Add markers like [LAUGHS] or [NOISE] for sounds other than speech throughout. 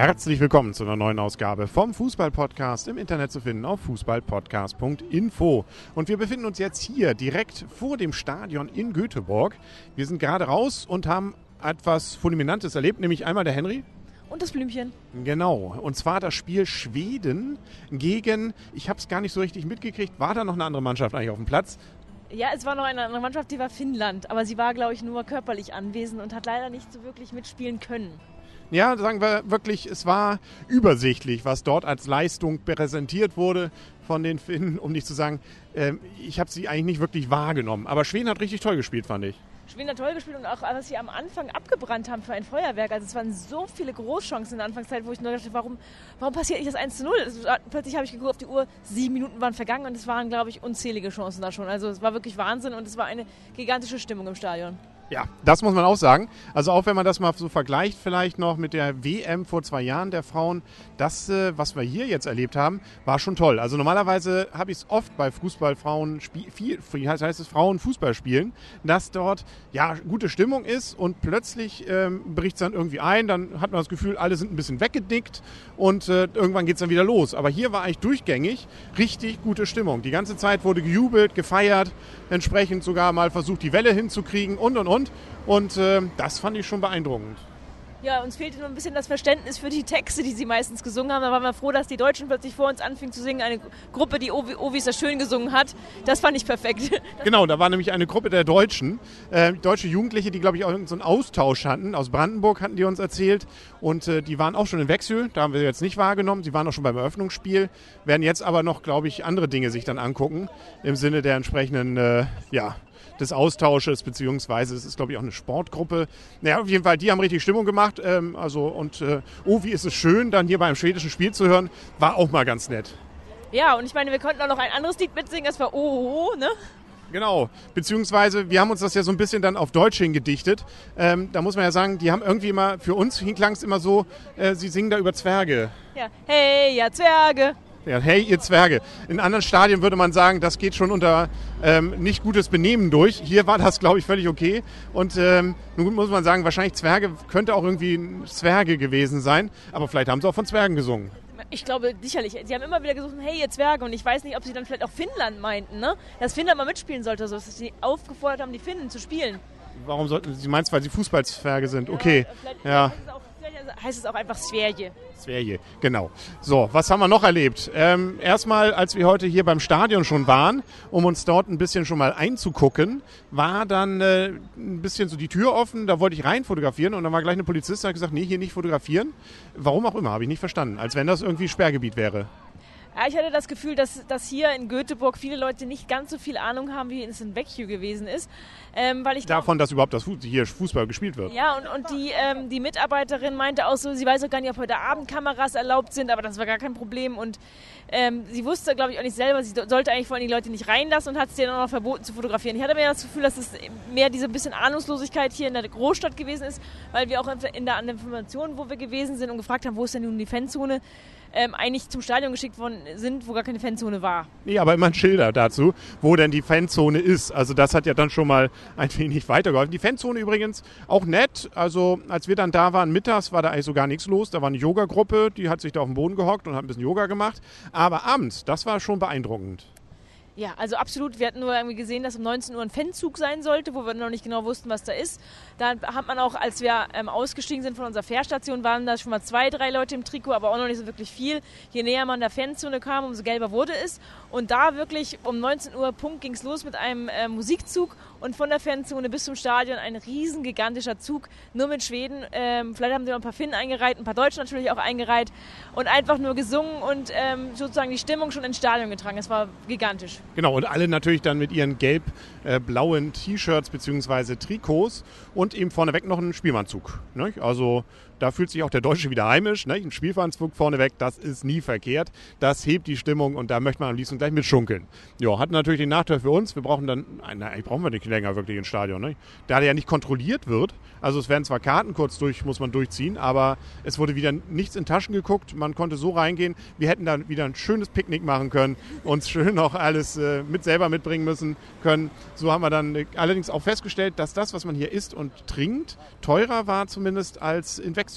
Herzlich willkommen zu einer neuen Ausgabe vom Fußball-Podcast im Internet zu finden auf fußballpodcast.info. Und wir befinden uns jetzt hier direkt vor dem Stadion in Göteborg. Wir sind gerade raus und haben etwas Fulminantes erlebt, nämlich einmal der Henry. Und das Blümchen. Genau. Und zwar das Spiel Schweden gegen, ich habe es gar nicht so richtig mitgekriegt, war da noch eine andere Mannschaft eigentlich auf dem Platz? Ja, es war noch eine andere Mannschaft, die war Finnland. Aber sie war, glaube ich, nur körperlich anwesend und hat leider nicht so wirklich mitspielen können. Ja, sagen wir wirklich, es war übersichtlich, was dort als Leistung präsentiert wurde von den Finnen, um nicht zu sagen, äh, ich habe sie eigentlich nicht wirklich wahrgenommen. Aber Schweden hat richtig toll gespielt, fand ich. Schweden hat toll gespielt und auch, was sie am Anfang abgebrannt haben für ein Feuerwerk. Also es waren so viele Großchancen in der Anfangszeit, wo ich nur dachte, warum, warum passiert nicht das 1 zu 0? Plötzlich habe ich geguckt auf die Uhr, sieben Minuten waren vergangen und es waren, glaube ich, unzählige Chancen da schon. Also es war wirklich Wahnsinn und es war eine gigantische Stimmung im Stadion. Ja, das muss man auch sagen. Also auch wenn man das mal so vergleicht vielleicht noch mit der WM vor zwei Jahren der Frauen, das, äh, was wir hier jetzt erlebt haben, war schon toll. Also normalerweise habe ich es oft bei Fußballfrauen, viel, wie heißt es, Frauen Fußball spielen, dass dort ja gute Stimmung ist und plötzlich ähm, bricht es dann irgendwie ein, dann hat man das Gefühl, alle sind ein bisschen weggedickt und äh, irgendwann geht es dann wieder los. Aber hier war eigentlich durchgängig richtig gute Stimmung. Die ganze Zeit wurde gejubelt, gefeiert, entsprechend sogar mal versucht, die Welle hinzukriegen und und und. Und äh, das fand ich schon beeindruckend. Ja, uns fehlte nur ein bisschen das Verständnis für die Texte, die sie meistens gesungen haben. Da waren wir froh, dass die Deutschen plötzlich vor uns anfingen zu singen. Eine Gruppe, die Ovi, Ovi so schön gesungen hat. Das fand ich perfekt. [LAUGHS] Genau, da war nämlich eine Gruppe der Deutschen. Äh, deutsche Jugendliche, die, glaube ich, auch so einen Austausch hatten. Aus Brandenburg hatten die uns erzählt. Und äh, die waren auch schon in Wechsel. Da haben wir jetzt nicht wahrgenommen. Sie waren auch schon beim Eröffnungsspiel. Werden jetzt aber noch, glaube ich, andere Dinge sich dann angucken. Im Sinne der entsprechenden, äh, ja, des Austausches, beziehungsweise es ist, glaube ich, auch eine Sportgruppe. Naja, auf jeden Fall, die haben richtig Stimmung gemacht. Ähm, also, und äh, oh, wie ist es schön, dann hier beim schwedischen Spiel zu hören, war auch mal ganz nett. Ja, und ich meine, wir konnten auch noch ein anderes Lied mitsingen, das war Oh, oh, oh ne? Genau, beziehungsweise wir haben uns das ja so ein bisschen dann auf Deutsch hingedichtet. Ähm, da muss man ja sagen, die haben irgendwie immer, für uns klang es immer so, äh, sie singen da über Zwerge. Ja, hey, ja, Zwerge. Ja, hey, ihr Zwerge. In anderen Stadien würde man sagen, das geht schon unter ähm, nicht gutes Benehmen durch. Hier war das, glaube ich, völlig okay. Und ähm, nun muss man sagen, wahrscheinlich Zwerge könnte auch irgendwie Zwerge gewesen sein. Aber vielleicht haben sie auch von Zwergen gesungen. Ich glaube, sicherlich. Sie haben immer wieder gesucht, hey, ihr Zwerge. Und ich weiß nicht, ob sie dann vielleicht auch Finnland meinten, ne? Dass Finnland mal mitspielen sollte, so dass sie aufgefordert haben, die Finnen zu spielen. Warum sollten Sie meinst, weil sie Fußballzwerge sind? Okay. Ja. Heißt es auch einfach Zwerge. Zwerge, genau. So, was haben wir noch erlebt? Ähm, erstmal, als wir heute hier beim Stadion schon waren, um uns dort ein bisschen schon mal einzugucken, war dann äh, ein bisschen so die Tür offen, da wollte ich rein fotografieren und dann war gleich eine Polizistin, hat gesagt, nee, hier nicht fotografieren. Warum auch immer, habe ich nicht verstanden. Als wenn das irgendwie Sperrgebiet wäre. Ja, ich hatte das Gefühl, dass, dass hier in Göteborg viele Leute nicht ganz so viel Ahnung haben, wie es in Vecchio gewesen ist. Ähm, weil ich Davon, dass überhaupt das Fuß, hier Fußball gespielt wird. Ja, und, und die, ähm, die Mitarbeiterin meinte auch so, sie weiß auch gar nicht, ob heute Abend Kameras erlaubt sind, aber das war gar kein Problem. Und ähm, sie wusste, glaube ich, auch nicht selber, sie sollte eigentlich vor allem die Leute nicht reinlassen und hat es denen auch noch verboten zu fotografieren. Ich hatte mir das Gefühl, dass es mehr diese bisschen Ahnungslosigkeit hier in der Großstadt gewesen ist, weil wir auch in der, an der Information, wo wir gewesen sind und gefragt haben, wo ist denn nun die Fanzone, ähm, eigentlich zum Stadion geschickt worden sind, wo gar keine Fanzone war. Nee, aber immer ein Schilder dazu, wo denn die Fanzone ist. Also das hat ja dann schon mal ein wenig weitergeholfen. Die Fanzone übrigens auch nett. Also als wir dann da waren mittags, war da eigentlich so gar nichts los. Da war eine Yoga-Gruppe, die hat sich da auf den Boden gehockt und hat ein bisschen Yoga gemacht. Aber abends, das war schon beeindruckend. Ja, also absolut. Wir hatten nur irgendwie gesehen, dass um 19 Uhr ein Fanzug sein sollte, wo wir noch nicht genau wussten, was da ist. Da hat man auch, als wir ähm, ausgestiegen sind von unserer Fährstation, waren da schon mal zwei, drei Leute im Trikot, aber auch noch nicht so wirklich viel. Je näher man der Fanzone kam, umso gelber wurde es. Und da wirklich um 19 Uhr Punkt ging es los mit einem äh, Musikzug und von der Fanzone bis zum Stadion ein riesen gigantischer Zug, nur mit Schweden. Ähm, vielleicht haben sie noch ein paar Finnen eingereiht, ein paar Deutsche natürlich auch eingereiht und einfach nur gesungen und ähm, sozusagen die Stimmung schon ins Stadion getragen. Es war gigantisch. Genau, und alle natürlich dann mit ihren gelb-blauen T-Shirts bzw. Trikots und eben vorneweg noch einen Spielmannzug. Ne? Also da fühlt sich auch der Deutsche wieder heimisch. Ne? Ein Spielvereinsflug vorneweg, das ist nie verkehrt. Das hebt die Stimmung und da möchte man am liebsten gleich mitschunkeln. Ja, hat natürlich den Nachteil für uns. Wir brauchen dann, eigentlich brauchen wir nicht länger wirklich ins Stadion. Ne? Da der ja nicht kontrolliert wird. Also es werden zwar Karten kurz durch, muss man durchziehen, aber es wurde wieder nichts in Taschen geguckt. Man konnte so reingehen. Wir hätten dann wieder ein schönes Picknick machen können, uns schön noch alles äh, mit selber mitbringen müssen können. So haben wir dann äh, allerdings auch festgestellt, dass das, was man hier isst und trinkt, teurer war zumindest als in Wechsel.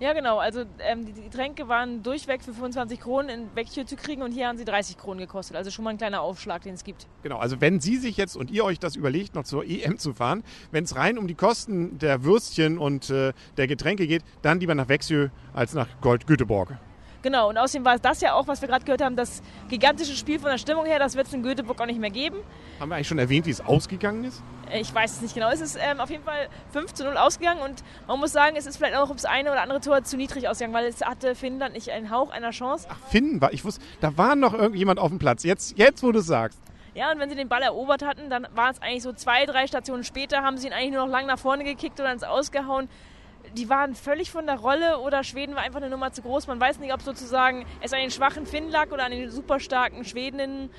Ja, genau. Also ähm, die, die Getränke waren durchweg für 25 Kronen in Vecchio zu kriegen und hier haben sie 30 Kronen gekostet. Also schon mal ein kleiner Aufschlag, den es gibt. Genau, also wenn Sie sich jetzt und ihr euch das überlegt, noch zur EM zu fahren, wenn es rein um die Kosten der Würstchen und äh, der Getränke geht, dann lieber nach Vexjö als nach Gold Göteborg. Genau, und außerdem war das ja auch, was wir gerade gehört haben, das gigantische Spiel von der Stimmung her, das wird es in Göteborg auch nicht mehr geben. Haben wir eigentlich schon erwähnt, wie es ausgegangen ist? Ich weiß es nicht genau. Es ist ähm, auf jeden Fall 5 zu 0 ausgegangen und man muss sagen, es ist vielleicht auch ums eine oder andere Tor zu niedrig ausgegangen, weil es hatte Finnland nicht einen Hauch einer Chance. Ach, Finn war, ich wusste, da war noch irgendjemand auf dem Platz. Jetzt, jetzt wo du es sagst. Ja, und wenn sie den Ball erobert hatten, dann war es eigentlich so zwei, drei Stationen später, haben sie ihn eigentlich nur noch lang nach vorne gekickt oder ins Ausgehauen. Die waren völlig von der Rolle oder Schweden war einfach eine Nummer zu groß. Man weiß nicht, ob sozusagen es an den schwachen Finnen lag oder an den super starken Schwedinnen.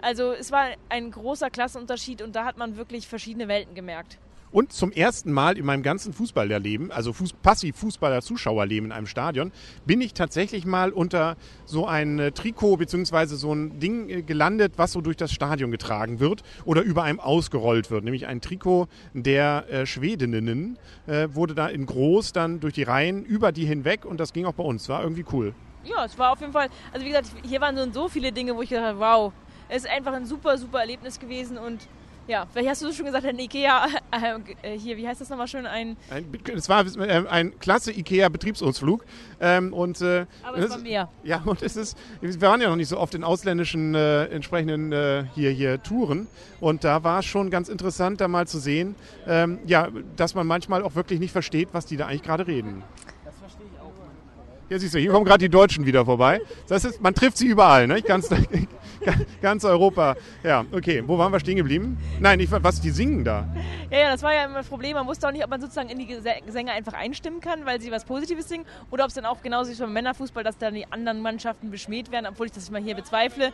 Also es war ein großer Klassenunterschied und da hat man wirklich verschiedene Welten gemerkt. Und zum ersten Mal in meinem ganzen Fußballerleben, also Fuß, Passiv-Fußballer-Zuschauerleben in einem Stadion, bin ich tatsächlich mal unter so ein äh, Trikot bzw. so ein Ding äh, gelandet, was so durch das Stadion getragen wird oder über einem ausgerollt wird. Nämlich ein Trikot der äh, Schwedinnen äh, wurde da in groß dann durch die Reihen über die hinweg und das ging auch bei uns. War irgendwie cool. Ja, es war auf jeden Fall, also wie gesagt, hier waren so, so viele Dinge, wo ich gedacht habe, wow, es ist einfach ein super, super Erlebnis gewesen und ja, vielleicht hast du schon gesagt, ein Ikea, [LAUGHS] äh, hier, wie heißt das nochmal schön? Ein, ein es war äh, ein klasse Ikea-Betriebsausflug. Ähm, und, äh, Aber es war mehr. Ja, [LAUGHS] und es ist, wir waren ja noch nicht so oft in ausländischen äh, entsprechenden äh, hier, hier Touren. Und da war es schon ganz interessant, da mal zu sehen, ähm, ja, dass man manchmal auch wirklich nicht versteht, was die da eigentlich gerade reden. Ja, siehst du, hier kommen gerade die Deutschen wieder vorbei. Das heißt, man trifft sie überall, ne? Ganz, [LAUGHS] [LAUGHS] ganz Europa. Ja, okay. Wo waren wir stehen geblieben? Nein, ich, was, die singen da? Ja, ja, das war ja immer das Problem. Man wusste auch nicht, ob man sozusagen in die Gesänge einfach einstimmen kann, weil sie was Positives singen, oder ob es dann auch genauso ist wie beim Männerfußball, dass dann die anderen Mannschaften beschmäht werden, obwohl ich das mal hier bezweifle.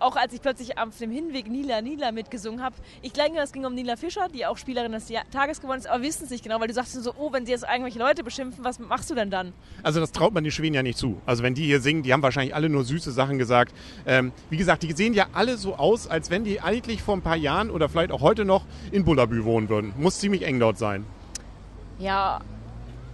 Auch als ich plötzlich auf dem Hinweg Nila Nila mitgesungen habe. Ich glaube, es ging um Nila Fischer, die auch Spielerin des Tages geworden ist, aber wissen es nicht genau, weil du sagst so, oh, wenn sie jetzt irgendwelche Leute beschimpfen, was machst du denn dann? Also das traut man die Schweden ja nicht zu. Also wenn die hier singen, die haben wahrscheinlich alle nur süße Sachen gesagt. Ähm, wie gesagt, die sehen ja alle so aus, als wenn die eigentlich vor ein paar Jahren oder vielleicht auch heute noch in Bullabü wohnen würden. Muss ziemlich eng dort sein. Ja.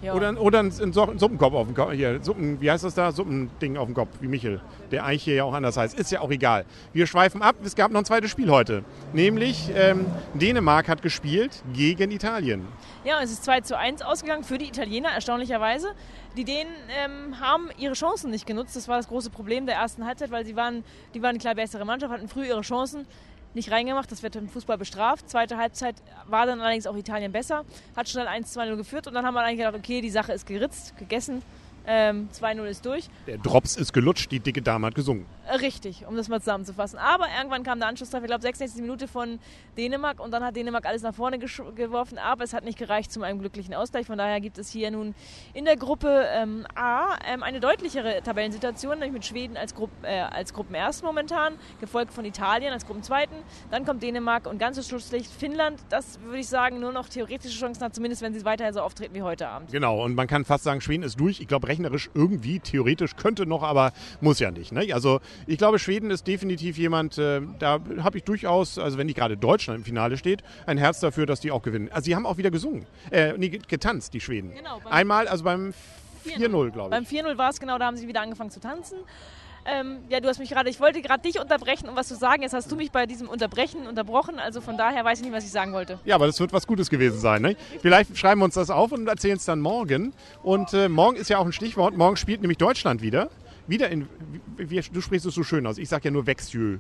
Ja. Oder, oder ein, ein Suppenkopf auf dem Kopf. Hier, Suppen, wie heißt das da? Suppending auf dem Kopf, wie Michel. Der eigentlich hier ja auch anders heißt. Ist ja auch egal. Wir schweifen ab. Es gab noch ein zweites Spiel heute. Nämlich ähm, Dänemark hat gespielt gegen Italien. Ja, es ist 2 zu 1 ausgegangen für die Italiener, erstaunlicherweise. Die Dänen ähm, haben ihre Chancen nicht genutzt. Das war das große Problem der ersten Halbzeit, weil sie waren, die waren eine klar bessere Mannschaft, hatten früh ihre Chancen nicht reingemacht. Das wird im Fußball bestraft. Zweite Halbzeit war dann allerdings auch Italien besser, hat schnell 1-2-0 geführt und dann haben wir eigentlich gedacht, okay, die Sache ist geritzt, gegessen. Ähm, 2-0 ist durch. Der Drops ist gelutscht, die dicke Dame hat gesungen. Richtig, um das mal zusammenzufassen. Aber irgendwann kam der Anschlusstreffer, ich glaube 66 Minute von Dänemark und dann hat Dänemark alles nach vorne geworfen, aber es hat nicht gereicht zu einem glücklichen Ausgleich. Von daher gibt es hier nun in der Gruppe ähm, A ähm, eine deutlichere Tabellensituation, nämlich mit Schweden als, Grupp, äh, als Gruppenerst momentan, gefolgt von Italien als Gruppenzweiten. Dann kommt Dänemark und ganzes Schlusslicht Finnland. Das würde ich sagen, nur noch theoretische Chancen hat, zumindest wenn sie weiter so auftreten wie heute Abend. Genau, und man kann fast sagen, Schweden ist durch. Ich glaube, rechnerisch irgendwie, theoretisch könnte noch, aber muss ja nicht. Ne? Also ich glaube, Schweden ist definitiv jemand, äh, da habe ich durchaus, also wenn nicht gerade Deutschland im Finale steht, ein Herz dafür, dass die auch gewinnen. Also sie haben auch wieder gesungen, äh, nee, getanzt, die Schweden. Genau. Einmal, also beim 4-0, glaube ich. Beim 4-0 war es genau, da haben sie wieder angefangen zu tanzen. Ähm, ja, du hast mich gerade, ich wollte gerade dich unterbrechen, um was zu sagen. Jetzt hast du mich bei diesem Unterbrechen unterbrochen. Also von daher weiß ich nicht, was ich sagen wollte. Ja, aber das wird was Gutes gewesen sein. Ne? Vielleicht schreiben wir uns das auf und erzählen es dann morgen. Und äh, morgen ist ja auch ein Stichwort. Morgen spielt nämlich Deutschland wieder. Wieder in, wie, du sprichst es so schön aus. Ich sage ja nur Vexjö.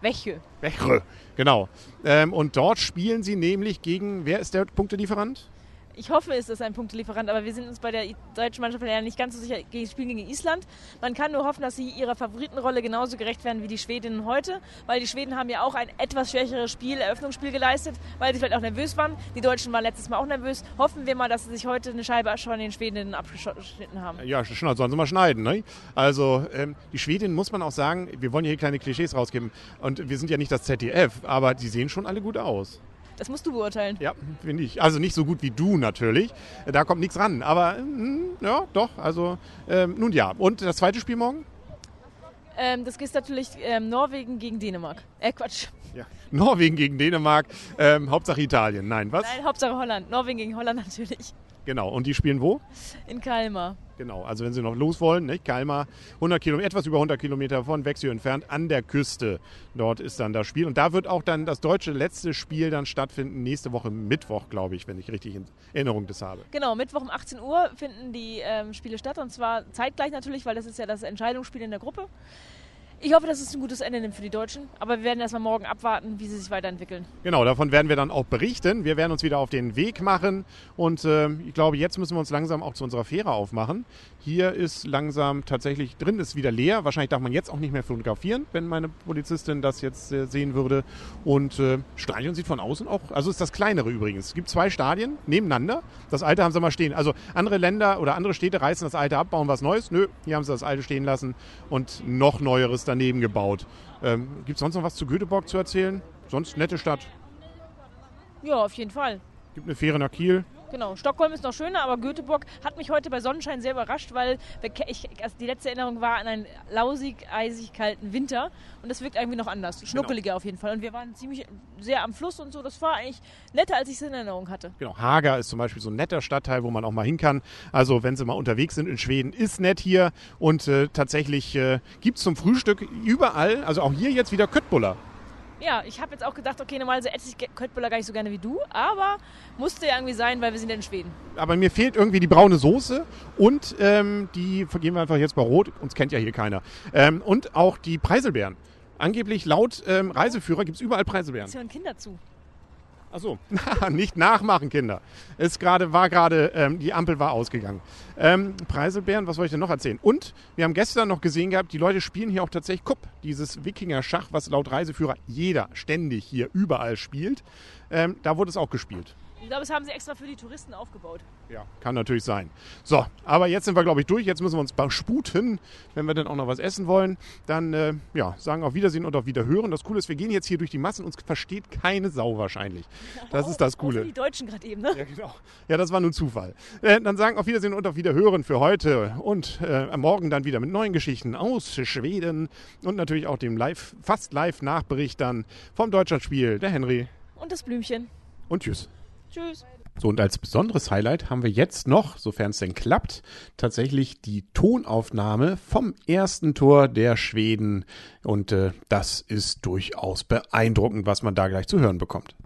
Wechjö. Wechjö, genau. Ähm, und dort spielen sie nämlich gegen, wer ist der Punktelieferant? Ich hoffe, es ist ein Punktelieferant, aber wir sind uns bei der deutschen Mannschaft ja nicht ganz so sicher. Die spielen gegen Island. Man kann nur hoffen, dass sie ihrer Favoritenrolle genauso gerecht werden wie die Schwedinnen heute, weil die Schweden haben ja auch ein etwas schwächeres Spiel, Eröffnungsspiel geleistet, weil sie vielleicht auch nervös waren. Die Deutschen waren letztes Mal auch nervös. Hoffen wir mal, dass sie sich heute eine Scheibe schon den Schwedinnen abgeschnitten haben. Ja, schon, sollen sie mal schneiden. Ne? Also ähm, die Schwedinnen muss man auch sagen, wir wollen hier kleine Klischees rausgeben und wir sind ja nicht das ZDF, aber die sehen schon alle gut aus. Das musst du beurteilen. Ja, finde ich. Also nicht so gut wie du natürlich. Da kommt nichts ran. Aber hm, ja, doch. Also ähm, nun ja. Und das zweite Spiel morgen? Ähm, das ist natürlich ähm, Norwegen gegen Dänemark. Äh, Quatsch. Ja. Norwegen gegen Dänemark. Ähm, Hauptsache Italien. Nein, was? Nein, Hauptsache Holland. Norwegen gegen Holland [LAUGHS] natürlich. Genau, und die spielen wo? In Kalmar. Genau, also wenn Sie noch los wollen, nicht? Kalmar, 100 Kilometer, etwas über 100 Kilometer von Wexio entfernt, an der Küste. Dort ist dann das Spiel. Und da wird auch dann das deutsche letzte Spiel dann stattfinden, nächste Woche Mittwoch, glaube ich, wenn ich richtig in Erinnerung das habe. Genau, Mittwoch um 18 Uhr finden die ähm, Spiele statt. Und zwar zeitgleich natürlich, weil das ist ja das Entscheidungsspiel in der Gruppe. Ich hoffe, dass es ein gutes Ende nimmt für die Deutschen. Aber wir werden erstmal morgen abwarten, wie sie sich weiterentwickeln. Genau, davon werden wir dann auch berichten. Wir werden uns wieder auf den Weg machen. Und äh, ich glaube, jetzt müssen wir uns langsam auch zu unserer Fähre aufmachen. Hier ist langsam tatsächlich drin, ist wieder leer. Wahrscheinlich darf man jetzt auch nicht mehr fotografieren, wenn meine Polizistin das jetzt äh, sehen würde. Und äh, Stadion sieht von außen auch, also ist das kleinere übrigens. Es gibt zwei Stadien nebeneinander. Das alte haben sie mal stehen. Also andere Länder oder andere Städte reißen das alte ab, bauen was Neues. Nö, hier haben sie das alte stehen lassen und noch neueres daneben gebaut. Ähm, gibt es sonst noch was zu Göteborg zu erzählen? Sonst nette Stadt. Ja, auf jeden Fall. Gibt eine Fähre nach Kiel. Genau, Stockholm ist noch schöner, aber Göteborg hat mich heute bei Sonnenschein sehr überrascht, weil ich, also die letzte Erinnerung war an einen lausig, eisig kalten Winter und das wirkt irgendwie noch anders, schnuckeliger genau. auf jeden Fall. Und wir waren ziemlich sehr am Fluss und so, das war eigentlich netter, als ich es in Erinnerung hatte. Genau, Haga ist zum Beispiel so ein netter Stadtteil, wo man auch mal hin kann. Also wenn Sie mal unterwegs sind in Schweden, ist nett hier und äh, tatsächlich äh, gibt es zum Frühstück überall, also auch hier jetzt wieder Köttbuller. Ja, ich habe jetzt auch gedacht, okay, normalerweise esse ich Köttbullar gar nicht so gerne wie du, aber musste ja irgendwie sein, weil wir sind ja in Schweden. Aber mir fehlt irgendwie die braune Soße und ähm, die, vergehen wir einfach jetzt bei Rot, uns kennt ja hier keiner. Ähm, und auch die Preiselbeeren. Angeblich laut ähm, Reiseführer gibt es überall Preiselbeeren. Es hören Kinder zu. Achso, [LAUGHS] nicht nachmachen, Kinder. Es grade, war gerade, ähm, die Ampel war ausgegangen. Ähm, Preiselbeeren, was soll ich denn noch erzählen? Und wir haben gestern noch gesehen gehabt, die Leute spielen hier auch tatsächlich Kupp, dieses Wikinger-Schach, was laut Reiseführer jeder ständig hier überall spielt. Ähm, da wurde es auch gespielt. Ich glaube, das haben sie extra für die Touristen aufgebaut. Ja, kann natürlich sein. So, aber jetzt sind wir, glaube ich, durch. Jetzt müssen wir uns sputen. Wenn wir dann auch noch was essen wollen, dann äh, ja, sagen auf Wiedersehen und auf Wiederhören. Das Coole ist, wir gehen jetzt hier durch die Massen. Uns versteht keine Sau wahrscheinlich. [LAUGHS] Das ist das Coole. die Deutschen gerade eben, ne? Ja, genau. Ja, das war nun Zufall. Äh, dann sagen auf Wiedersehen und auf Wiederhören für heute. Und äh, morgen dann wieder mit neuen Geschichten aus Schweden. Und natürlich auch dem live, fast live Nachbericht dann vom Deutschlandspiel. Der Henry. Und das Blümchen. Und tschüss. Tschüss. So, und als besonderes Highlight haben wir jetzt noch, sofern es denn klappt, tatsächlich die Tonaufnahme vom ersten Tor der Schweden. Und äh, das ist durchaus beeindruckend, was man da gleich zu hören bekommt.